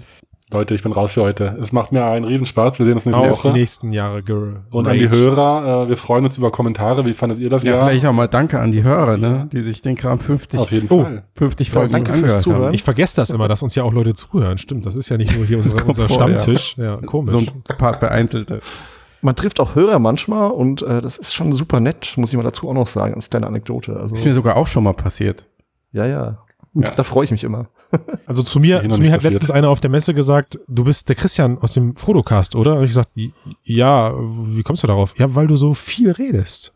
Leute, ich bin raus für heute. Es macht mir einen Riesenspaß. Wir sehen uns nächste Auf die Woche. nächsten Jahre. Girl. Und an die Hörer, äh, wir freuen uns über Kommentare. Wie fandet ihr das Ja, Jahr? vielleicht auch mal Danke an die Hörer, ne, die sich den Kram 50, Auf jeden Oh. Fall. 50 Ja, Folgen danke fürs angehört Zuhören. haben. Ich vergesse das immer, dass uns ja auch Leute zuhören. Stimmt, das ist ja nicht nur hier unsere, kommt unser vor, ja. Stammtisch. Ja, komisch. So ein paar vereinzelte. Man trifft auch Hörer manchmal und äh, das ist schon super nett, muss ich mal dazu auch noch sagen, als kleine Anekdote. Also, Ist mir sogar auch schon mal passiert. ja, ja. Ja. Da freue ich mich immer. Also zu mir, zu mir hat passiert. letztens einer auf der Messe gesagt, du bist der Christian aus dem Frodocast, oder? Und ich gesagt, ja, wie kommst du darauf? Ja, weil du so viel redest.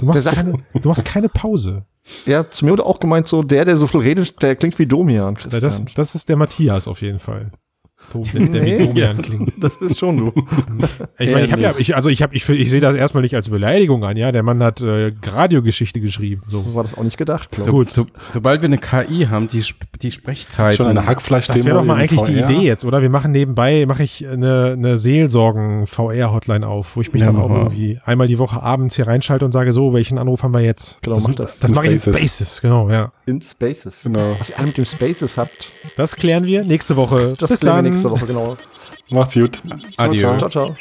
Du machst keine, du machst keine Pause. Ja, zu mir wurde auch gemeint, so der, der so viel redet, der klingt wie Domian, Christian. Das, das ist der Matthias auf jeden Fall. Dom- Der, der wie. Domian klingt. das bist schon du. Ich meine, ich habe ja, ich, also ich habe, ich, ich sehe das erstmal nicht als Beleidigung an, ja. Der Mann hat äh, Radiogeschichte geschrieben. So. So war das auch nicht gedacht, glaube Gut. so, sobald wir eine KI haben, die, die Sprechzeit. Schon eine Hackfleisch Das wäre doch mal eigentlich die Idee jetzt, oder? Wir machen nebenbei, mache ich eine, eine Seelsorgen-VR-Hotline auf, wo ich mich Ja, dann auch mal. irgendwie einmal die Woche abends hier reinschalte und sage, so, welchen Anruf haben wir jetzt? Genau, das mach das. das In mache ich in Spaces. Genau, ja. In Spaces. Genau. Was ihr alle mit dem Spaces habt, Das klären wir nächste Woche. das Bis klären wir dann. Nächste Woche, genau. Macht's gut. Adieu. Ciao, ciao.